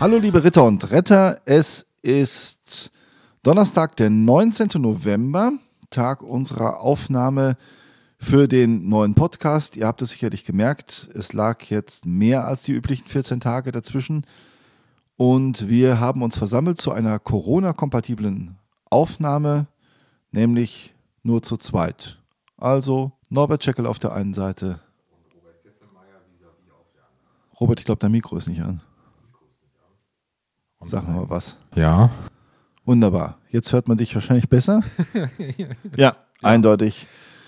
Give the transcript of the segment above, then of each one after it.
Hallo liebe Ritter und Retter, es ist Donnerstag, der 19. November, Tag unserer Aufnahme für den neuen Podcast. Ihr habt es sicherlich gemerkt, es lag jetzt mehr als die üblichen 14 Tage dazwischen und wir haben uns versammelt zu einer Corona-kompatiblen Aufnahme, nämlich nur zu zweit. Also Norbert Scheckel auf der einen Seite. Robert, ich glaube, dein Mikro ist nicht an. Sag mal was. Ja. Wunderbar. Jetzt hört man dich wahrscheinlich besser. ja, eindeutig.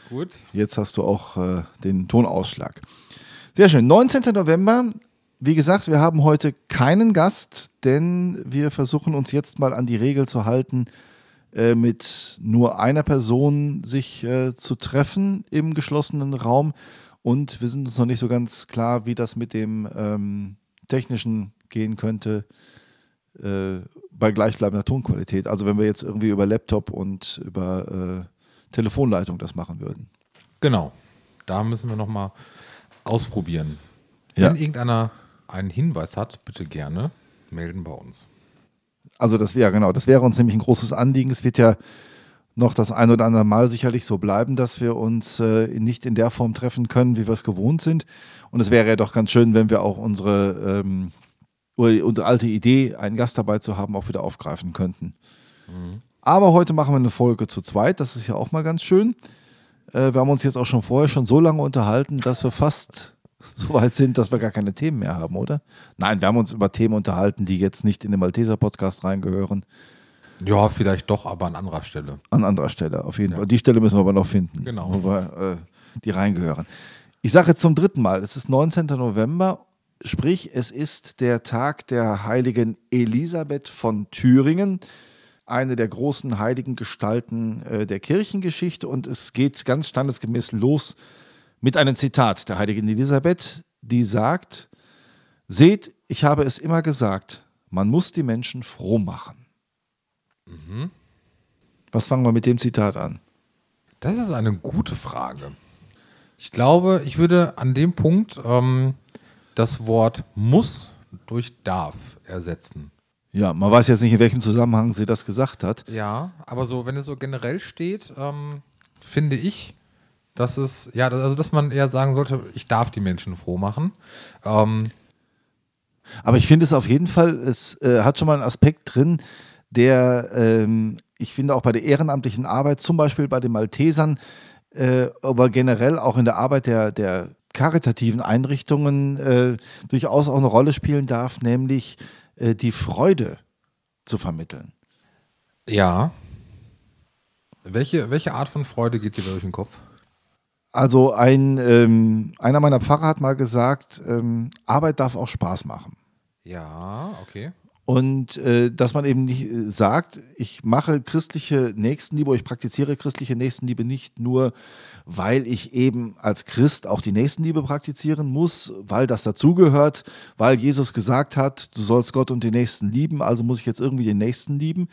Gut. Jetzt hast du auch äh, den Tonausschlag. Sehr schön. 19. November. Wie gesagt, wir haben heute keinen Gast, denn wir versuchen uns jetzt mal an die Regel zu halten, äh, mit nur einer Person sich äh, zu treffen im geschlossenen Raum. Und wir sind uns noch nicht so ganz klar, wie das mit dem ähm, technischen gehen könnte äh, bei gleichbleibender Tonqualität. Also wenn wir jetzt irgendwie über Laptop und über äh, Telefonleitung das machen würden. Genau. Da müssen wir nochmal ausprobieren. Ja. Wenn irgendeiner einen Hinweis hat, bitte gerne melden bei uns. Also das wäre genau, das wäre uns nämlich ein großes Anliegen. Es wird ja noch das ein oder andere Mal sicherlich so bleiben, dass wir uns äh, nicht in der Form treffen können, wie wir es gewohnt sind. Und es wäre ja doch ganz schön, wenn wir auch unsere ähm, oder unsere alte Idee, einen Gast dabei zu haben, auch wieder aufgreifen könnten. Aber heute machen wir eine Folge zu zweit, das ist ja auch mal ganz schön. Äh, wir haben uns jetzt auch schon vorher schon so lange unterhalten, dass wir fast so weit sind, dass wir gar keine Themen mehr haben, oder? Nein, wir haben uns über Themen unterhalten, die jetzt nicht in den Malteser-Podcast reingehören. Ja, vielleicht doch, aber an anderer Stelle. An anderer Stelle, auf jeden Fall. Die Stelle müssen wir aber noch finden, Genau. wo wir äh, die reingehören. Ich sage jetzt zum dritten Mal, es ist 19. November, sprich, es ist der Tag der heiligen Elisabeth von Thüringen, eine der großen heiligen Gestalten äh, der Kirchengeschichte. Und es geht ganz standesgemäß los mit einem Zitat der heiligen Elisabeth, die sagt, Seht, ich habe es immer gesagt, man muss die Menschen froh machen. Was fangen wir mit dem Zitat an? Das ist eine gute Frage. Ich glaube, ich würde an dem Punkt ähm, das Wort muss durch darf ersetzen. Ja, man weiß jetzt nicht, in welchem Zusammenhang sie das gesagt hat. Ja, aber so, wenn es so generell steht, ähm, finde ich, dass es, ja, also dass man eher sagen sollte, ich darf die Menschen froh machen. Ähm, Aber ich finde es auf jeden Fall, es äh, hat schon mal einen Aspekt drin, der, ähm, ich finde auch bei der ehrenamtlichen Arbeit, zum Beispiel bei den Maltesern, äh, aber generell auch in der Arbeit der, der karitativen Einrichtungen äh, durchaus auch eine Rolle spielen darf, nämlich äh, die Freude zu vermitteln. ja. Welche, welche Art von Freude geht dir durch den Kopf? Also ein, ähm, einer meiner Pfarrer hat mal gesagt, ähm, Arbeit darf auch Spaß machen. Ja, okay. Und äh, dass man eben nicht äh, sagt, ich mache christliche Nächstenliebe, ich praktiziere christliche Nächstenliebe nicht nur, weil ich eben als Christ auch die Nächstenliebe praktizieren muss, weil das dazugehört, weil Jesus gesagt hat, du sollst Gott und den Nächsten lieben, also muss ich jetzt irgendwie den Nächsten lieben,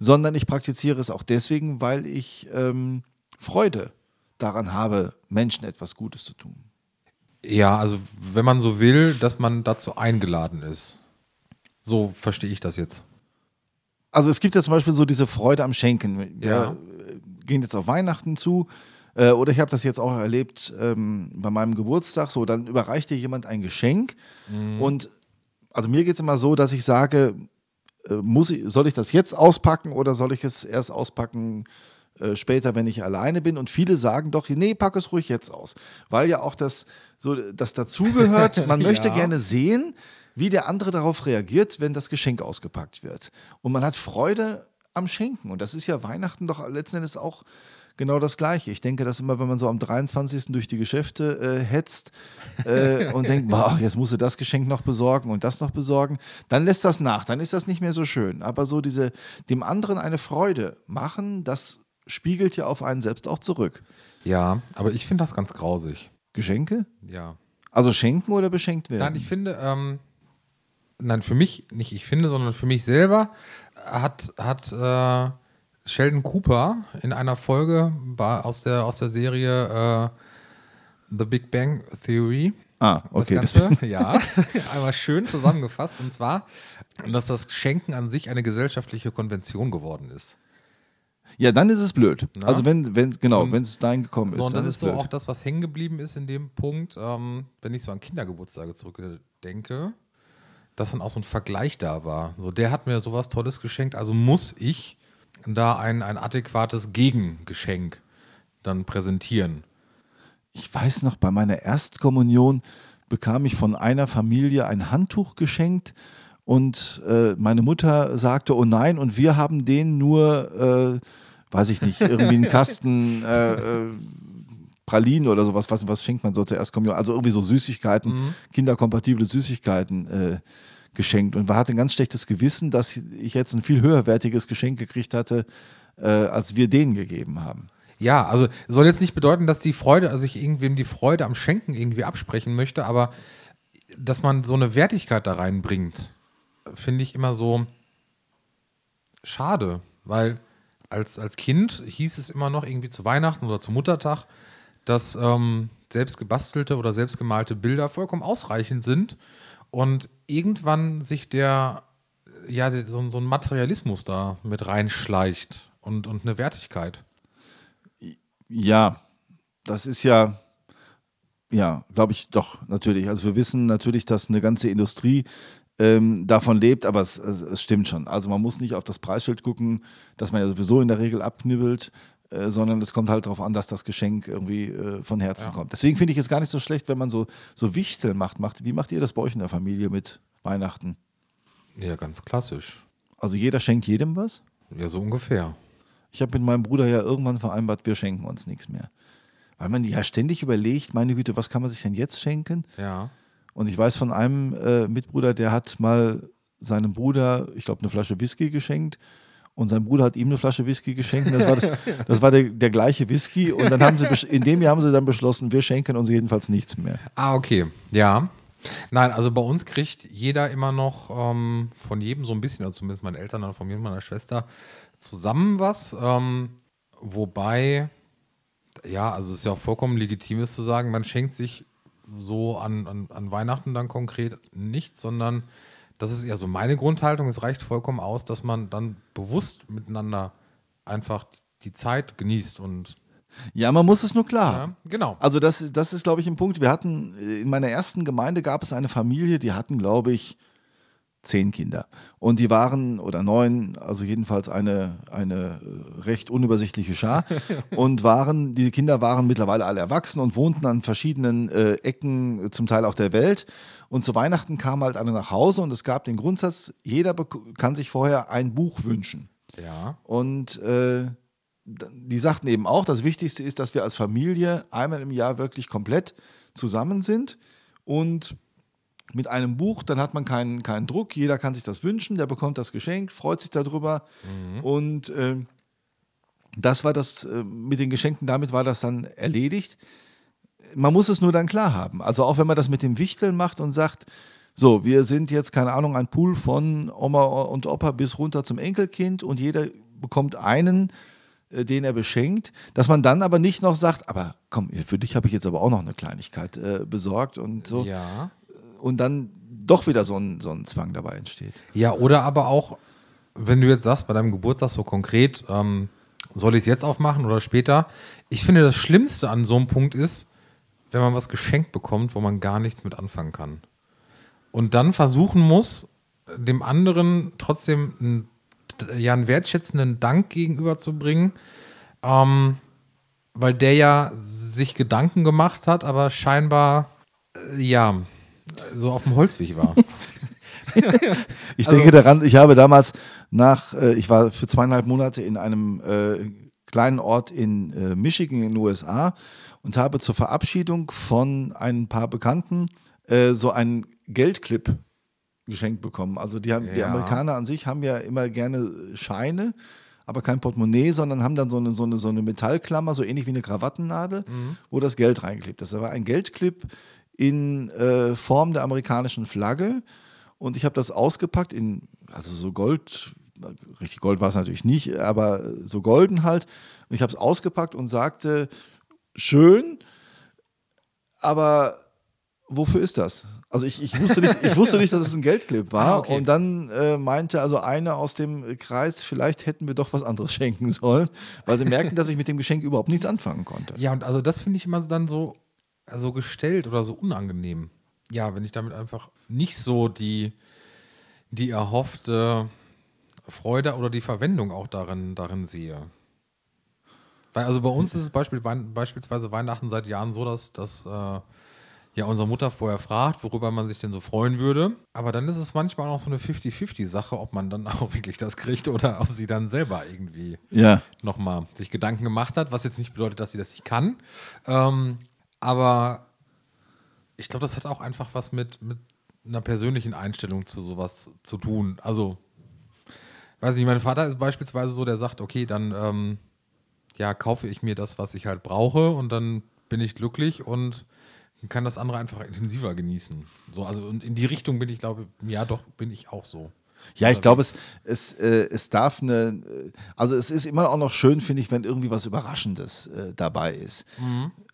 sondern ich praktiziere es auch deswegen, weil ich ähm, Freude daran habe, Menschen etwas Gutes zu tun. Ja, also wenn man so will, dass man dazu eingeladen ist. So verstehe ich das jetzt. Also es gibt ja zum Beispiel so diese Freude am Schenken. Wir Ja. gehen jetzt auf Weihnachten zu. Äh, oder ich habe das jetzt auch erlebt ähm, bei meinem Geburtstag. So, dann überreicht dir jemand ein Geschenk. Und also mir geht es immer so, dass ich sage, äh, muss ich, soll ich das jetzt auspacken oder soll ich es erst auspacken äh, später, wenn ich alleine bin? Und viele sagen doch, nee, pack es ruhig jetzt aus. Weil ja auch das, so, das dazugehört. Man möchte Ja. gerne sehen, wie der andere darauf reagiert, wenn das Geschenk ausgepackt wird. Und man hat Freude am Schenken. Und das ist ja Weihnachten doch letzten Endes auch genau das Gleiche. Ich denke, dass immer, wenn man so am 23. durch die Geschäfte äh, hetzt äh, und denkt, boah, jetzt musst du das Geschenk noch besorgen und das noch besorgen, dann lässt das nach, dann ist das nicht mehr so schön. Aber so diese, dem anderen eine Freude machen, das spiegelt ja auf einen selbst auch zurück. Ja, aber ich finde das ganz grausig. Geschenke? Ja. Also schenken oder beschenkt werden? Nein, ich finde, ähm, nein, für mich, nicht ich finde, sondern für mich selber hat, hat äh, Sheldon Cooper in einer Folge bei, aus, der, aus der Serie äh, The Big Bang Theory Ah, okay. Das Ganze, ja, einmal schön zusammengefasst. Und zwar, dass das Schenken an sich eine gesellschaftliche Konvention geworden ist. Ja, dann ist es blöd. Na? Also wenn, wenn genau, wenn es dahin gekommen ist, So, und dann das ist so blöd. auch das, was hängen geblieben ist in dem Punkt, ähm, wenn ich so an Kindergeburtstage zurückdenke, dass dann auch so ein Vergleich da war. So, der hat mir sowas Tolles geschenkt, also muss ich da ein, ein adäquates Gegengeschenk dann präsentieren. Ich weiß noch, bei meiner Erstkommunion bekam ich von einer Familie ein Handtuch geschenkt und äh, meine Mutter sagte, oh nein, und wir haben den nur, äh, weiß ich nicht, irgendwie einen Kasten äh, äh, Pralinen oder sowas, was, was schenkt man so zur Erstkommunion? Also irgendwie so Süßigkeiten, kinderkompatible Süßigkeiten äh, geschenkt und hatte ein ganz schlechtes Gewissen, dass ich jetzt ein viel höherwertiges Geschenk gekriegt hatte, äh, als wir denen gegeben haben. Ja, also soll jetzt nicht bedeuten, dass die Freude, also ich irgendwem die Freude am Schenken irgendwie absprechen möchte, aber dass man so eine Wertigkeit da reinbringt, finde ich immer so schade, weil als, als Kind hieß es immer noch irgendwie zu Weihnachten oder zu Muttertag, dass ähm, selbst gebastelte oder selbst gemalte Bilder vollkommen ausreichend sind und irgendwann sich der, ja, so, so ein Materialismus da mit reinschleicht und, und eine Wertigkeit. Ja, das ist ja, ja, glaube ich doch, natürlich. Also wir wissen natürlich, dass eine ganze Industrie ähm, davon lebt, aber es, es, es stimmt schon. Also man muss nicht auf das Preisschild gucken, das man ja sowieso in der Regel abknibbelt, äh, sondern es kommt halt darauf an, dass das Geschenk irgendwie äh, von Herzen Ja. kommt. Deswegen finde ich es gar nicht so schlecht, wenn man so, so Wichteln macht, macht. Wie macht ihr das bei euch in der Familie mit Weihnachten? Ja, ganz klassisch. Also jeder schenkt jedem was? Ja, so ungefähr. Ich habe mit meinem Bruder ja irgendwann vereinbart, wir schenken uns nichts mehr. Weil man ja ständig überlegt, meine Güte, was kann man sich denn jetzt schenken? Ja. Und ich weiß von einem äh, Mitbruder, der hat mal seinem Bruder, ich glaube, eine Flasche Whisky geschenkt. Und sein Bruder hat ihm eine Flasche Whisky geschenkt. Und das war, das, das war der, der gleiche Whisky. Und dann haben sie, in dem Jahr haben sie dann beschlossen, wir schenken uns jedenfalls nichts mehr. Ah, okay. Ja. Nein, also bei uns kriegt jeder immer noch ähm, von jedem so ein bisschen, also zumindest meine Eltern, dann von mir und meiner Schwester, zusammen was. Ähm, wobei, ja, also es ist ja auch vollkommen legitim ist zu sagen, man schenkt sich so an, an, an Weihnachten dann konkret nichts, sondern das ist eher so meine Grundhaltung. Es reicht vollkommen aus, dass man dann bewusst miteinander einfach die Zeit genießt und Ja, man muss es nur klar ja, genau. Also das, das ist, glaube ich, ein Punkt. Wir hatten, äh, in meiner ersten Gemeinde gab es eine Familie, die hatten, glaube ich, zehn Kinder. Und die waren, oder neun, also jedenfalls eine, eine äh, recht unübersichtliche Schar. und waren, diese Kinder waren mittlerweile alle erwachsen und wohnten an verschiedenen äh, Ecken, äh, zum Teil auch der Welt. Und zu Weihnachten kamen halt alle nach Hause und es gab den Grundsatz, jeder kann sich vorher ein Buch wünschen. Ja. Und äh, die sagten eben auch, das Wichtigste ist, dass wir als Familie einmal im Jahr wirklich komplett zusammen sind und mit einem Buch, dann hat man keinen, keinen Druck, jeder kann sich das wünschen, der bekommt das Geschenk, freut sich darüber und äh, das war das äh, mit den Geschenken, damit war das dann erledigt. Man muss es nur dann klar haben. Also auch wenn man das mit dem Wichteln macht und sagt, so, wir sind jetzt, keine Ahnung, ein Pool von Oma und Opa bis runter zum Enkelkind und jeder bekommt einen, äh, den er beschenkt, dass man dann aber nicht noch sagt, aber komm, für dich habe ich jetzt aber auch noch eine Kleinigkeit äh, besorgt und so. Ja. Und dann doch wieder so ein, so ein Zwang dabei entsteht. Ja, oder aber auch, wenn du jetzt sagst, bei deinem Geburtstag so konkret, ähm, soll ich es jetzt aufmachen oder später? Ich finde, das Schlimmste an so einem Punkt ist, wenn man was geschenkt bekommt, wo man gar nichts mit anfangen kann. Und dann versuchen muss, dem anderen trotzdem einen, ja, einen wertschätzenden Dank gegenüberzubringen, ähm, weil der ja sich Gedanken gemacht hat, aber scheinbar, äh, ja, so auf dem Holzweg war. Ich Also- denke daran, ich habe damals nach, äh, ich war für zweieinhalb Monate in einem äh, kleinen Ort in äh, Michigan in den USA und habe zur Verabschiedung von ein paar Bekannten äh, so einen Geldclip geschenkt bekommen. Also die, haben, die Ja. Amerikaner an sich haben ja immer gerne Scheine, aber kein Portemonnaie, sondern haben dann so eine, so eine, so eine Metallklammer, so ähnlich wie eine Krawattennadel, wo das Geld reingeklebt ist. Da war ein Geldclip in äh, Form der amerikanischen Flagge und ich habe das ausgepackt in, also so Gold, richtig Gold war es natürlich nicht, aber so golden halt. Und ich habe es ausgepackt und sagte, schön, aber wofür ist das? Also ich, ich, wusste, nicht, ich wusste nicht, dass es ein Geldclip war. Ah, okay. Und dann äh, meinte also einer aus dem Kreis, vielleicht hätten wir doch was anderes schenken sollen, weil sie merken, dass ich mit dem Geschenk überhaupt nichts anfangen konnte. Ja, und also das finde ich immer dann so, so gestellt oder so unangenehm. Ja, wenn ich damit einfach nicht so die, die erhoffte Freude oder die Verwendung auch darin, darin sehe. Weil also bei uns ist es beispiel, Wein- beispielsweise Weihnachten seit Jahren so, dass, dass äh, ja unsere Mutter vorher fragt, worüber man sich denn so freuen würde. Aber dann ist es manchmal auch so eine 50-50-Sache, ob man dann auch wirklich das kriegt oder ob sie dann selber irgendwie Ja. nochmal sich Gedanken gemacht hat, was jetzt nicht bedeutet, dass sie das nicht kann. Ähm, aber ich glaube, das hat auch einfach was mit, mit einer persönlichen Einstellung zu sowas zu tun. Also, weiß nicht, mein Vater ist beispielsweise so, der sagt, okay, dann ähm, ja, kaufe ich mir das, was ich halt brauche und dann bin ich glücklich und kann das andere einfach intensiver genießen. So, also und in die Richtung bin ich, glaube ja doch, bin ich auch so. Ja, ich glaube, es, es, äh, es darf eine, also es ist immer auch noch schön, finde ich, wenn irgendwie was Überraschendes äh, dabei ist.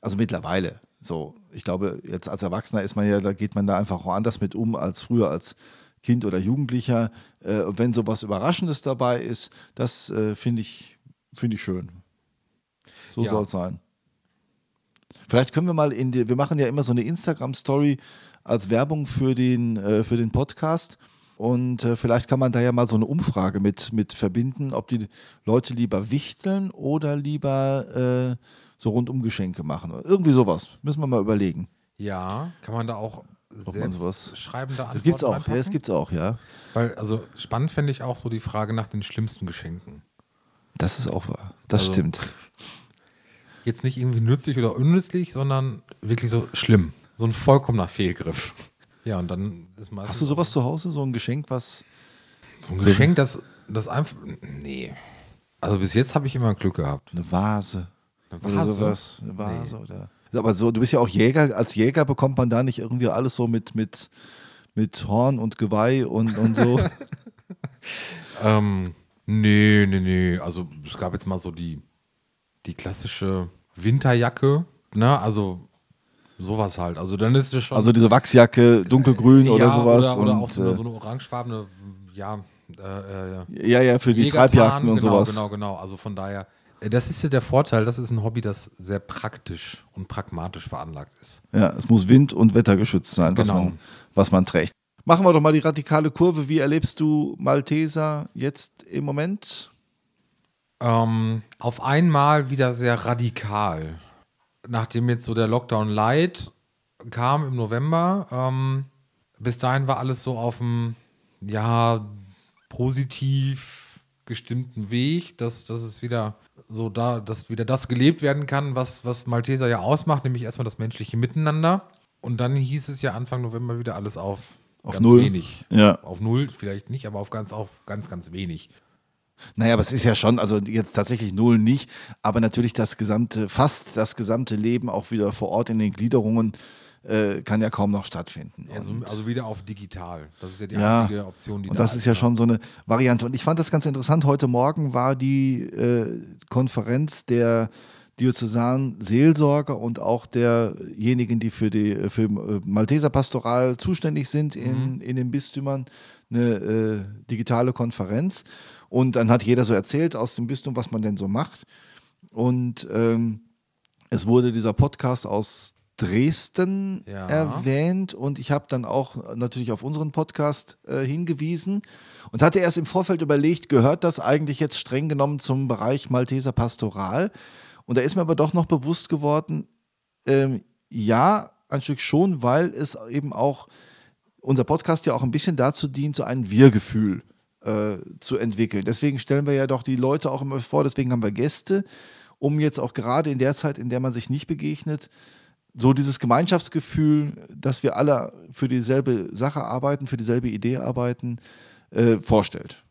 Also mittlerweile. So, ich glaube, jetzt als Erwachsener ist man ja, da geht man da einfach auch anders mit um als früher als Kind oder Jugendlicher. Äh, wenn sowas Überraschendes dabei ist, das äh, finde ich, finde ich schön. So Ja. soll es sein. Vielleicht können wir mal in die, wir machen ja immer so eine Instagram-Story als Werbung für den, äh, für den Podcast. Und äh, vielleicht kann man da ja mal so eine Umfrage mit, mit verbinden, ob die Leute lieber wichteln oder lieber äh, so Rundumgeschenke machen. Oder irgendwie sowas. Müssen wir mal überlegen. Ja, kann man da auch man selbst sowas- schreibende Das gibt's auch. Ja, das reinpacken? gibt's auch, ja. Weil, also spannend fände ich auch so die Frage nach den schlimmsten Geschenken. Das ist auch wahr. Das Also- stimmt. Jetzt nicht irgendwie nützlich oder unnützlich, sondern wirklich so schlimm. So ein vollkommener Fehlgriff. Ja, und dann ist meistens Hast du sowas zu Hause, so ein Geschenk, was. so ein Geschenk, das, das einfach. Nee. Also bis jetzt habe ich immer Glück gehabt. Eine Vase. Eine Oder Vase? sowas. Eine Vase oder. Aber so, du bist ja auch Jäger. Als Jäger bekommt man da nicht irgendwie alles so mit, mit, mit Horn und Geweih und, und so. Ähm, nee, nee, nee. Also es gab jetzt mal so die, die klassische Winterjacke, ne? Also sowas halt. Also dann ist es schon. Also diese Wachsjacke, dunkelgrün oder ja, sowas. Oder, oder und, auch so eine, äh, so eine orangefarbene, ja, äh, äh, ja, ja, für die Jägertarn, Treibjagden und genau, sowas. Genau, genau. Also von daher, äh, das ist ja der Vorteil, das ist ein Hobby, das sehr praktisch und pragmatisch veranlagt ist. Ja, es muss wind- und wettergeschützt sein, was, Genau. man, was man trägt. Machen wir doch mal die radikale Kurve. Wie erlebst du Malteser jetzt im Moment? Ähm, auf einmal wieder sehr radikal. Nachdem jetzt so der Lockdown Light kam im November, ähm, bis dahin war alles so auf dem, ja, positiv gestimmten Weg, dass, dass es wieder so da, dass wieder das gelebt werden kann, was, was Malteser ja ausmacht, nämlich erstmal das menschliche Miteinander. Und dann hieß es ja Anfang November wieder alles auf, Auf ganz null. wenig. Ja. Auf null vielleicht nicht, aber auf ganz, auf ganz, ganz wenig. Naja, aber es ist ja schon, also jetzt tatsächlich null nicht, aber natürlich das gesamte, fast das gesamte Leben auch wieder vor Ort in den Gliederungen äh, kann ja kaum noch stattfinden. Also, also wieder auf digital. Das ist ja die Ja, einzige Option, die Und da das ist ja schon so eine Variante. Und ich fand das ganz interessant. Heute Morgen war die äh, Konferenz der diözesanen Seelsorger und auch derjenigen, die für die für äh, Malteser Pastoral zuständig sind in, in den Bistümern, eine äh, digitale Konferenz. Und dann hat jeder so erzählt aus dem Bistum, was man denn so macht. Und ähm, es wurde dieser Podcast aus Dresden Ja. erwähnt und ich habe dann auch natürlich auf unseren Podcast äh, hingewiesen und hatte erst im Vorfeld überlegt, gehört das eigentlich jetzt streng genommen zum Bereich Malteser Pastoral? Und da ist mir aber doch noch bewusst geworden, ähm, ja, ein Stück schon, weil es eben auch unser Podcast ja auch ein bisschen dazu dient, so ein Wir-Gefühl äh, zu entwickeln. Deswegen stellen wir ja doch die Leute auch immer vor, deswegen haben wir Gäste, um jetzt auch gerade in der Zeit, in der man sich nicht begegnet, so dieses Gemeinschaftsgefühl, dass wir alle für dieselbe Sache arbeiten, für dieselbe Idee arbeiten, äh, vorstellt.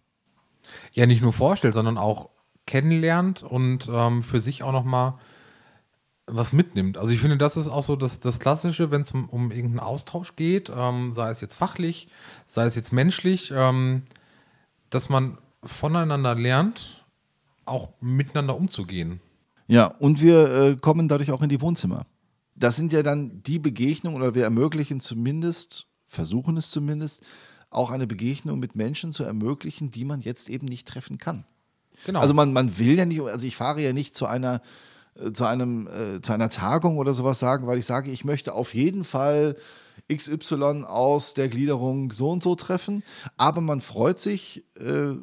ja nicht nur vorstellt, sondern auch kennenlernt und ähm, für sich auch nochmal was mitnimmt. Also ich finde, das ist auch so das, das Klassische, wenn es um, um irgendeinen Austausch geht, ähm, sei es jetzt fachlich, sei es jetzt menschlich, ähm, dass man voneinander lernt, auch miteinander umzugehen. Ja, und wir äh, kommen dadurch auch in die Wohnzimmer. das sind ja dann die Begegnungen oder wir ermöglichen zumindest, versuchen es zumindest, auch eine Begegnung mit Menschen zu ermöglichen, die man jetzt eben nicht treffen kann. Genau. Also man, man will ja nicht, also ich fahre ja nicht zu einer zu einem äh, zu einer Tagung oder sowas sagen, weil ich sage, ich möchte auf jeden Fall XY aus der Gliederung so und so treffen, aber man freut sich, äh,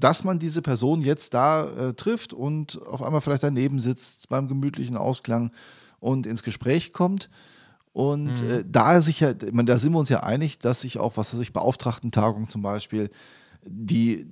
dass man diese Person jetzt da äh, trifft und auf einmal vielleicht daneben sitzt beim gemütlichen Ausklang und ins Gespräch kommt. Und Mhm. äh, da sicher, ich meine, da sind wir uns ja einig, dass sich auch, was weiß ich, Beauftragtentagung zum Beispiel, die,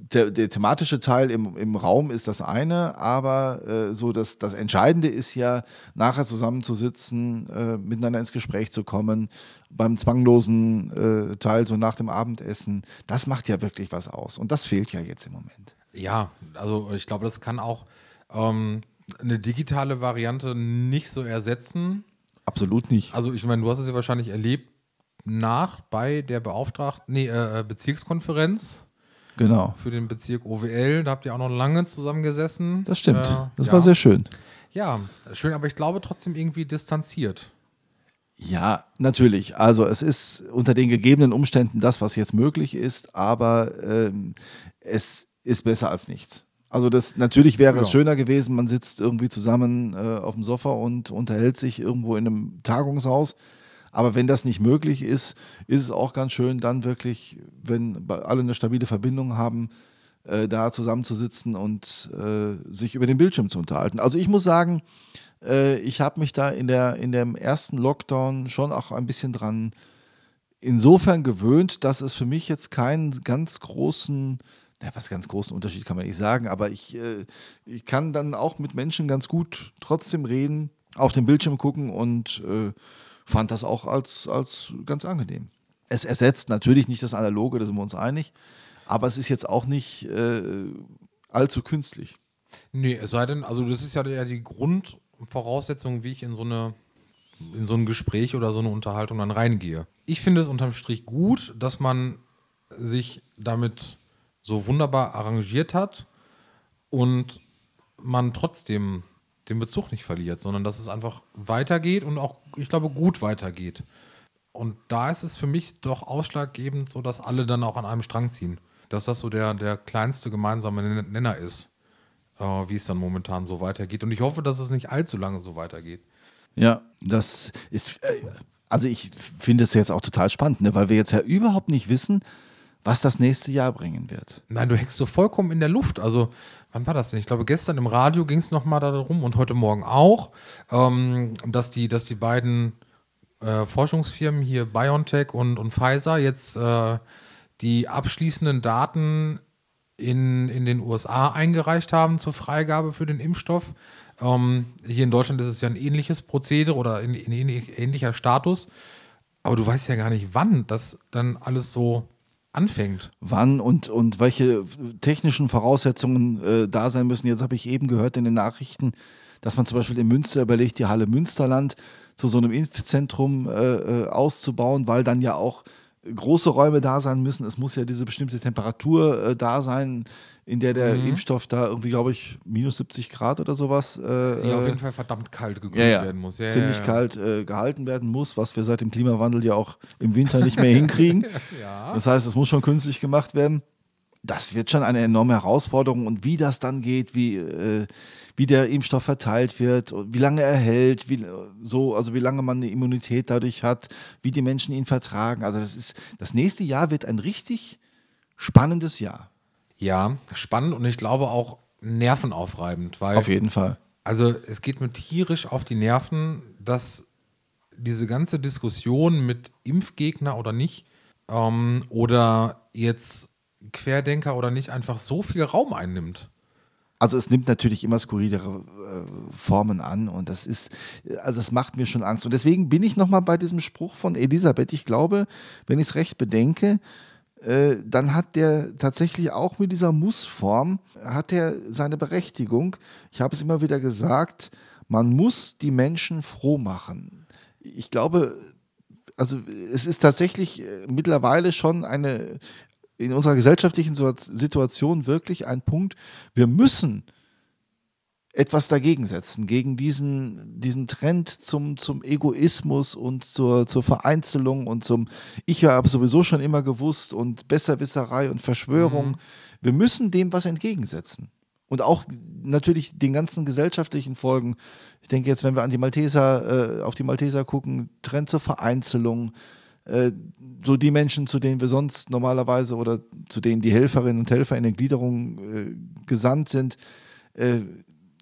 der, der thematische Teil im, im Raum ist das eine, aber äh, so das, das Entscheidende ist ja, nachher zusammenzusitzen, äh, miteinander ins Gespräch zu kommen, beim zwanglosen äh, Teil, so nach dem Abendessen. Das macht ja wirklich was aus. Und das fehlt ja jetzt im Moment. Ja, also ich glaube, das kann auch ähm, eine digitale Variante nicht so ersetzen. Absolut nicht. Also ich meine, du hast es ja wahrscheinlich erlebt nach bei der Beauftragten, nee, äh, Bezirkskonferenz Genau. für den Bezirk OWL. Da habt ihr auch noch lange zusammengesessen. Das stimmt. Äh, das ja. war sehr schön. Ja, schön, aber ich glaube trotzdem irgendwie distanziert. Ja, natürlich. Also es ist unter den gegebenen Umständen das, was jetzt möglich ist, aber ähm, es ist besser als nichts. Also das natürlich wäre es Ja. schöner gewesen, man sitzt irgendwie zusammen äh, auf dem Sofa und unterhält sich irgendwo in einem Tagungshaus. Aber wenn das nicht möglich ist, ist es auch ganz schön, dann wirklich, wenn alle eine stabile Verbindung haben, äh, da zusammenzusitzen und äh, sich über den Bildschirm zu unterhalten. Also ich muss sagen, äh, ich habe mich da in, der, in dem ersten Lockdown schon auch ein bisschen dran insofern gewöhnt, dass es für mich jetzt keinen ganz großen, na, was ganz großen Unterschied kann man nicht sagen, aber ich, äh, ich kann dann auch mit Menschen ganz gut trotzdem reden, auf den Bildschirm gucken und äh, fand das auch als, als ganz angenehm. Es ersetzt natürlich nicht das Analoge, da sind wir uns einig, aber es ist jetzt auch nicht äh, allzu künstlich. Nee, es sei denn, also das ist ja die Grundvoraussetzung, wie ich in so eine in so ein Gespräch oder so eine Unterhaltung dann reingehe. Ich finde es unterm Strich gut, dass man sich damit so wunderbar arrangiert hat und man trotzdem den Bezug nicht verliert, sondern dass es einfach weitergeht und auch, ich glaube, gut weitergeht. Und da ist es für mich doch ausschlaggebend, so dass alle dann auch an einem Strang ziehen. Dass das so der, der kleinste gemeinsame Nen- Nenner ist, äh, wie es dann momentan so weitergeht. Und ich hoffe, dass es nicht allzu lange so weitergeht. Ja, das ist, äh, also ich finde es jetzt auch total spannend, ne, weil wir jetzt ja überhaupt nicht wissen, was das nächste Jahr bringen wird. Nein, du hängst so vollkommen in der Luft. Also, wann war das denn? Ich glaube, gestern im Radio ging es nochmal darum und heute Morgen auch, ähm, dass, die, dass die beiden äh, Forschungsfirmen hier BioNTech und, und Pfizer jetzt äh, die abschließenden Daten in, in den USA eingereicht haben zur Freigabe für den Impfstoff. Ähm, hier in Deutschland ist es ja ein ähnliches Prozedere oder ein, ein ähnlich- ähnlicher Status. Aber du weißt ja gar nicht, wann das dann alles so anfängt. Wann und, und welche technischen Voraussetzungen äh, da sein müssen. Jetzt habe ich eben gehört in den Nachrichten, dass man zum Beispiel in Münster überlegt, die Halle Münsterland zu so einem Impfzentrum äh, äh, auszubauen, weil dann ja auch große Räume da sein müssen. Es muss ja diese bestimmte Temperatur äh, da sein, in der der Impfstoff da irgendwie, glaube ich, minus 70 Grad oder sowas Die auf äh, jeden Fall verdammt kalt gekühlt ja, ja, werden muss. Ja, ziemlich ja, ja. kalt äh, gehalten werden muss, was wir seit dem Klimawandel ja auch im Winter nicht mehr hinkriegen. Ja. Das heißt, es muss schon künstlich gemacht werden. Das wird schon eine enorme Herausforderung und wie das dann geht, wie, äh, wie der Impfstoff verteilt wird, wie lange er hält, wie, so, also wie lange man eine Immunität dadurch hat, wie die Menschen ihn vertragen. Also das ist, das nächste Jahr wird ein richtig spannendes Jahr. Ja, spannend und ich glaube auch nervenaufreibend, weil Auf jeden Fall. also es geht mir tierisch auf die Nerven, dass diese ganze Diskussion mit Impfgegner oder nicht ähm, oder jetzt Querdenker oder nicht einfach so viel Raum einnimmt. Also es nimmt natürlich immer skurrilere äh, Formen an und das ist, also das macht mir schon Angst. Und deswegen bin ich nochmal bei diesem Spruch von Elisabeth. Ich glaube, wenn ich es recht bedenke, äh, dann hat der tatsächlich auch mit dieser Mussform, hat er seine Berechtigung. Ich habe es immer wieder gesagt, man muss die Menschen froh machen. Ich glaube, also es ist tatsächlich äh, mittlerweile schon eine in unserer gesellschaftlichen Situa- Situation wirklich ein Punkt. Wir müssen etwas dagegen setzen, gegen diesen, diesen Trend zum, zum Egoismus und zur, zur Vereinzelung und zum Ich habe sowieso schon immer gewusst und Besserwisserei und Verschwörung. Mhm. Wir müssen dem was entgegensetzen. Und auch natürlich den ganzen gesellschaftlichen Folgen. Ich denke jetzt, wenn wir an die Malteser, äh, auf die Malteser gucken, Trend zur Vereinzelung, äh, so die Menschen, zu denen wir sonst normalerweise oder zu denen die Helferinnen und Helfer in den Gliederungen äh, gesandt sind, äh,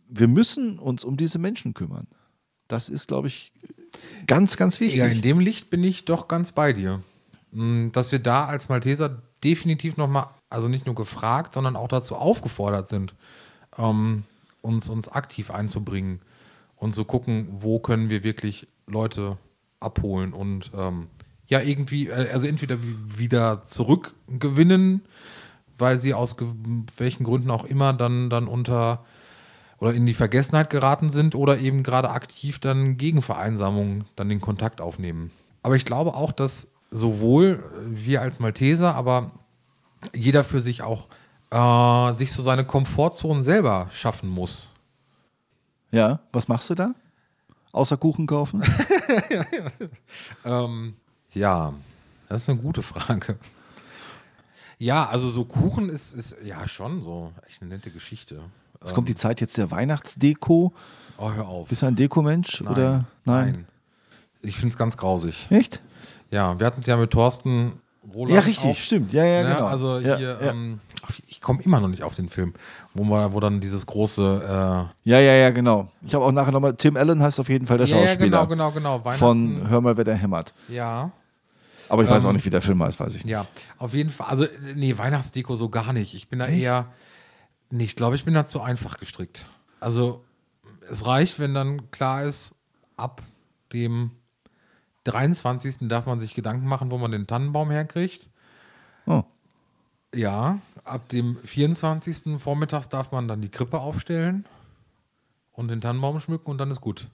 wir müssen uns um diese Menschen kümmern. Das ist, glaube ich, ganz, ganz wichtig. Ja, in dem Licht bin ich doch ganz bei dir. Mm, dass wir da als Malteser definitiv nochmal, also nicht nur gefragt, sondern auch dazu aufgefordert sind, ähm, uns, uns aktiv einzubringen und zu gucken, wo können wir wirklich Leute abholen und ähm, ja, irgendwie, äh, also entweder wieder zurückgewinnen, weil sie aus welchen Gründen auch immer dann, dann unter oder in die Vergessenheit geraten sind oder eben gerade aktiv dann gegen Vereinsamung dann den Kontakt aufnehmen. Aber ich glaube auch, dass sowohl wir als Malteser, aber jeder für sich auch äh, sich so seine Komfortzone selber schaffen muss. Ja, was machst du da? Außer Kuchen kaufen? ähm, ja, das ist eine gute Frage. Ja, also so Kuchen ist, ist ja schon so echt eine nette Geschichte. Es kommt die Zeit jetzt der Weihnachtsdeko. Oh, hör auf. Bist du ein Dekomensch Nein. oder nein? Nein. Ich finde es ganz grausig. Echt? Ja, wir hatten es ja mit Thorsten Roland. Ja, richtig, auch. stimmt. Ja, ja, ne? genau. Also ja, hier, ja. Ähm, ich komme immer noch nicht auf den Film, wo, man, wo dann dieses große. Äh ja, ja, ja, genau. Ich habe auch nachher nochmal. Tim Allen heißt auf jeden Fall der ja, Schauspieler. Ja, genau, genau, genau. Von Hör mal, wer der hämmert. Ja. Aber ich weiß ähm, auch nicht, wie der Film heißt, weiß ich nicht. Ja, auf jeden Fall. Also, nee, Weihnachtsdeko so gar nicht. Ich bin da Echt? eher. Nee, ich glaube, ich bin da zu einfach gestrickt. Also, es reicht, wenn dann klar ist, ab dem 23. darf man sich Gedanken machen, wo man den Tannenbaum herkriegt. Oh. Ja, ab dem 24. vormittags darf man dann die Krippe aufstellen und den Tannenbaum schmücken und dann ist gut.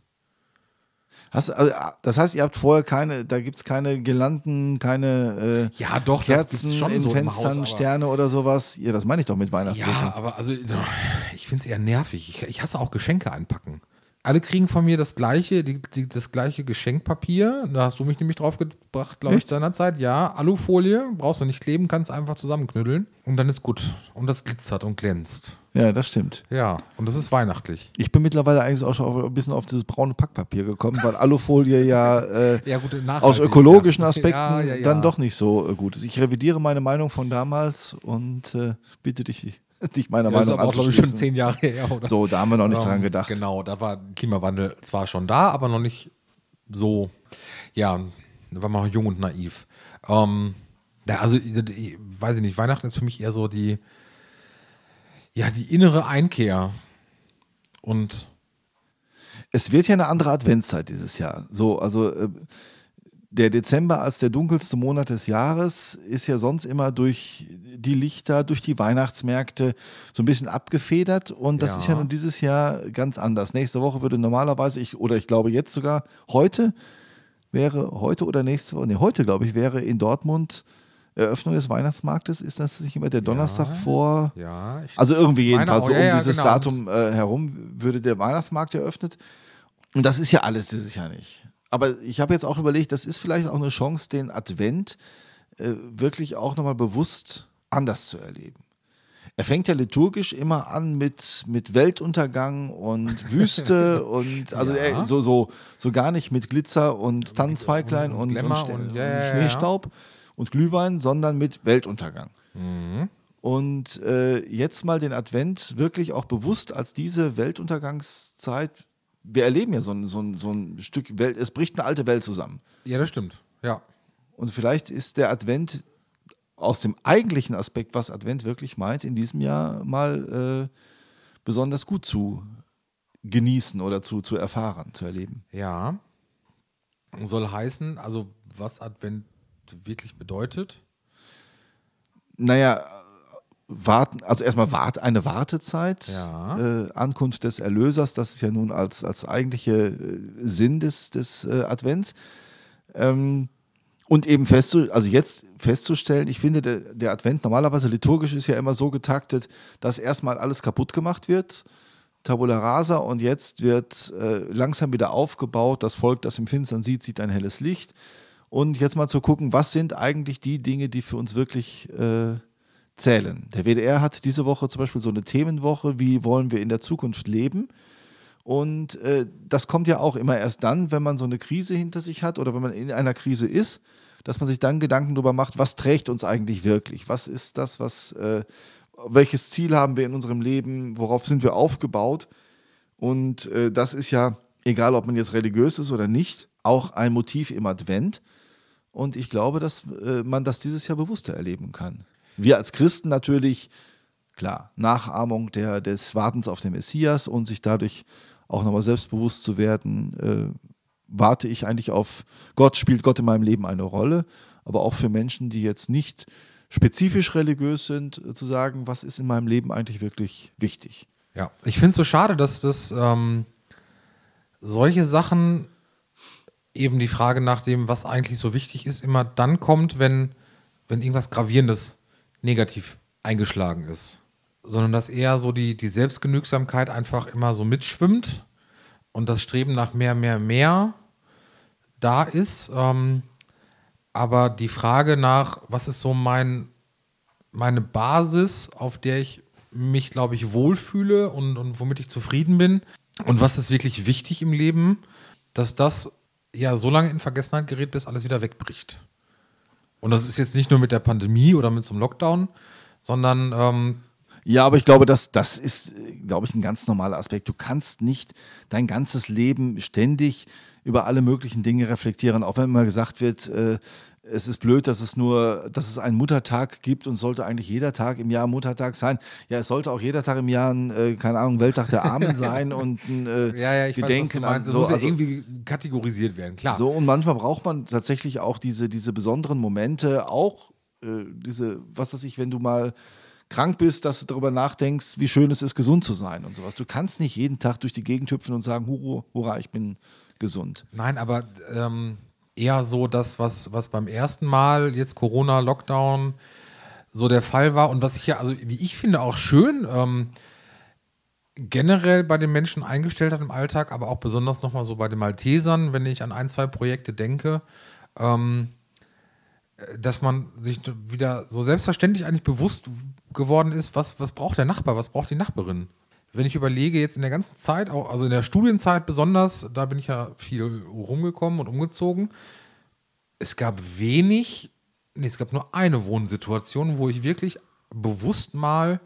Hast, also, das heißt, ihr habt vorher keine, da gibt es keine Girlanden, keine äh, ja, doch, Kerzen in so Fenstern, Haus, Sterne oder sowas. Ja, das meine ich doch mit Weihnachtsdeko. Ja, aber also ich finde es eher nervig. Ich, ich hasse auch Geschenke einpacken alle kriegen von mir das gleiche, die, die, das gleiche Geschenkpapier. Da hast du mich nämlich drauf gebracht, glaube ich, seinerzeit. Ja, Alufolie, brauchst du nicht kleben, kannst einfach zusammenknüddeln und dann ist gut. Und das glitzert und glänzt. Ja, das stimmt. Ja, und das ist weihnachtlich. Ich bin mittlerweile eigentlich auch schon auf, ein bisschen auf dieses braune Packpapier gekommen, weil Alufolie ja, äh, ja gut, aus ökologischen Aspekten ja, ja, dann doch nicht so äh, gut ist. Ich revidiere meine Meinung von damals und äh, bitte dich dich meiner ja, Meinung nach. Das ist aber, schon zehn Jahre her, oder? So, da haben wir noch nicht ähm, dran gedacht. Genau, da war Klimawandel zwar schon da, aber noch nicht so, ja, da war man jung und naiv. Ähm, ja, also, ich, weiß ich nicht, Weihnachten ist für mich eher so die, ja, die innere Einkehr. Und es wird ja eine andere Adventszeit dieses Jahr. So, also äh, der Dezember als der dunkelste Monat des Jahres ist ja sonst immer durch die Lichter, durch die Weihnachtsmärkte so ein bisschen abgefedert und das ja. ist ja nun dieses Jahr ganz anders. Nächste Woche würde normalerweise ich oder ich glaube jetzt sogar heute wäre heute oder nächste Woche, nee, heute glaube ich wäre in Dortmund Eröffnung des Weihnachtsmarktes, ist das nicht immer der Donnerstag ja, vor? Ja. Also irgendwie jedenfalls so um ja, dieses genau. Datum äh, herum würde der Weihnachtsmarkt eröffnet. Und das ist ja alles dieses Jahr nicht. Aber ich habe jetzt auch überlegt, das ist vielleicht auch eine Chance, den Advent äh, wirklich auch nochmal bewusst anders zu erleben. Er fängt ja liturgisch immer an mit, mit Weltuntergang und Wüste und also ja. so, so, so gar nicht mit Glitzer und Tannenzweiglein und, und, und, und ja, Schneestaub und Glühwein, sondern mit Weltuntergang. Mhm. Und äh, jetzt mal den Advent wirklich auch bewusst als diese Weltuntergangszeit wir erleben ja so ein, so, ein, so ein Stück Welt, es bricht eine alte Welt zusammen. Ja, das stimmt. Ja. Und vielleicht ist der Advent aus dem eigentlichen Aspekt, was Advent wirklich meint, in diesem Jahr mal äh, besonders gut zu genießen oder zu, zu erfahren, zu erleben. Ja. Soll heißen, also was Advent wirklich bedeutet? Naja, warten, also erstmal wart, eine Wartezeit, ja. äh, Ankunft des Erlösers, das ist ja nun als, als eigentliche äh, Sinn des, des äh, Advents. Ähm, und eben festzustellen, also jetzt festzustellen, ich finde, der, der, Advent normalerweise liturgisch ist ja immer so getaktet, dass erstmal alles kaputt gemacht wird. Tabula rasa und jetzt wird äh, langsam wieder aufgebaut. Das Volk, das im Finstern sieht, sieht ein helles Licht. Und jetzt mal zu gucken, was sind eigentlich die Dinge, die für uns wirklich äh, zählen. Der WDR hat diese Woche zum Beispiel so eine Themenwoche, wie wollen wir in der Zukunft leben? Und äh, das kommt ja auch immer erst dann, wenn man so eine Krise hinter sich hat oder wenn man in einer Krise ist, dass man sich dann Gedanken darüber macht, was trägt uns eigentlich wirklich? Was ist das, was, äh, welches Ziel haben wir in unserem Leben? Worauf sind wir aufgebaut? Und äh, das ist ja, egal ob man jetzt religiös ist oder nicht, auch ein Motiv im Advent. Und ich glaube, dass äh, man das dieses Jahr bewusster erleben kann. Wir als Christen natürlich, klar, Nachahmung der, des Wartens auf den Messias und sich dadurch auch nochmal selbstbewusst zu werden, äh, warte ich eigentlich auf Gott, spielt Gott in meinem Leben eine Rolle, aber auch für Menschen, die jetzt nicht spezifisch religiös sind, äh, zu sagen, was ist in meinem Leben eigentlich wirklich wichtig. Ja, ich finde es so schade, dass das ähm, solche Sachen eben die Frage nach dem, was eigentlich so wichtig ist, immer dann kommt, wenn, wenn irgendwas Gravierendes negativ eingeschlagen ist. Sondern dass eher so die, die Selbstgenügsamkeit einfach immer so mitschwimmt und das Streben nach mehr, mehr, mehr da ist. Ähm, aber die Frage nach, was ist so mein, meine Basis, auf der ich mich, glaube ich, wohlfühle und, und womit ich zufrieden bin und was ist wirklich wichtig im Leben, dass das ja so lange in Vergessenheit gerät, bis alles wieder wegbricht. Und das ist jetzt nicht nur mit der Pandemie oder mit so einem Lockdown, sondern ähm, ja, aber ich glaube, das, das ist, glaube ich, ein ganz normaler Aspekt. Du kannst nicht dein ganzes Leben ständig über alle möglichen Dinge reflektieren, auch wenn immer gesagt wird, äh, es ist blöd, dass es nur, dass es einen Muttertag gibt und sollte eigentlich jeder Tag im Jahr Muttertag sein. Ja, es sollte auch jeder Tag im Jahr ein, äh, keine Ahnung, Welttag der Armen sein und ein äh, ja, ja, ich Gedenken weiß, an so. muss ja also, irgendwie kategorisiert werden, klar. So, und manchmal braucht man tatsächlich auch diese, diese besonderen Momente, auch äh, diese, was weiß ich, wenn du mal krank bist, dass du darüber nachdenkst, wie schön es ist, gesund zu sein und sowas. Du kannst nicht jeden Tag durch die Gegend hüpfen und sagen, hurra, hurra ich bin gesund. Nein, aber ähm, eher so das, was, was beim ersten Mal jetzt Corona, Lockdown so der Fall war und was ich ja, also wie ich finde, auch schön ähm, generell bei den Menschen eingestellt hat im Alltag, aber auch besonders nochmal so bei den Maltesern, wenn ich an ein, zwei Projekte denke. Ähm, dass man sich wieder so selbstverständlich eigentlich bewusst geworden ist, was, was braucht der Nachbar, was braucht die Nachbarin. Wenn ich überlege, jetzt in der ganzen Zeit, also in der Studienzeit besonders, da bin ich ja viel rumgekommen und umgezogen. Es gab wenig, nee, es gab nur eine Wohnsituation, wo ich wirklich bewusst mal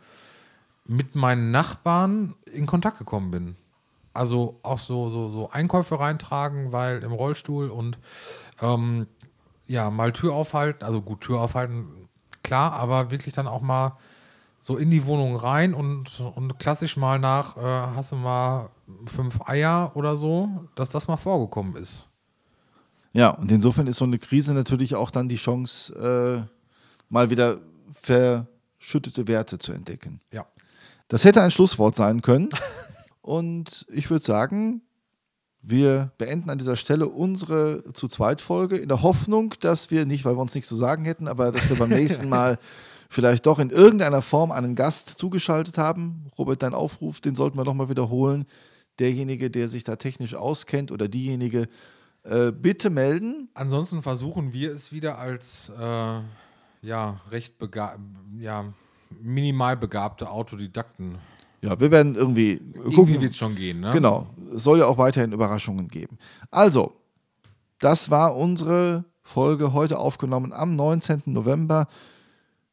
mit meinen Nachbarn in Kontakt gekommen bin. Also auch so, so, so Einkäufe reintragen, weil im Rollstuhl und ähm, ja, mal Tür aufhalten, also gut, Tür aufhalten, klar, aber wirklich dann auch mal so in die Wohnung rein und, und klassisch mal nach, äh, hast du mal fünf Eier oder so, dass das mal vorgekommen ist. Ja, und insofern ist so eine Krise natürlich auch dann die Chance, äh, mal wieder verschüttete Werte zu entdecken. Ja. Das hätte ein Schlusswort sein können. und ich würde sagen, wir beenden an dieser Stelle unsere zu zweit Folge in der Hoffnung, dass wir nicht, weil wir uns nichts zu sagen hätten, aber dass wir beim nächsten Mal vielleicht doch in irgendeiner Form einen Gast zugeschaltet haben. Robert, dein Aufruf, den sollten wir nochmal wiederholen. Derjenige, der sich da technisch auskennt oder diejenige, äh, bitte melden. Ansonsten versuchen wir es wieder als äh, ja, recht ja, minimal begabte Autodidakten ja, wir werden irgendwie gucken. Irgendwie wird es schon gehen, ne? Genau. Es soll ja auch weiterhin Überraschungen geben. Also, das war unsere Folge heute aufgenommen am 19. November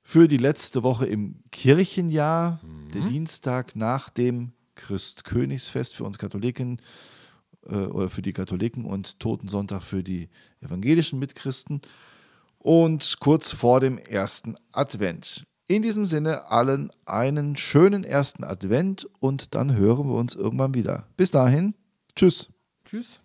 für die letzte Woche im Kirchenjahr, mhm. der Dienstag nach dem Christkönigsfest für uns Katholiken äh, oder für die Katholiken und Totensonntag für die evangelischen Mitchristen und kurz vor dem ersten Advent. In diesem Sinne allen einen schönen ersten Advent und dann hören wir uns irgendwann wieder. Bis dahin, tschüss. Tschüss.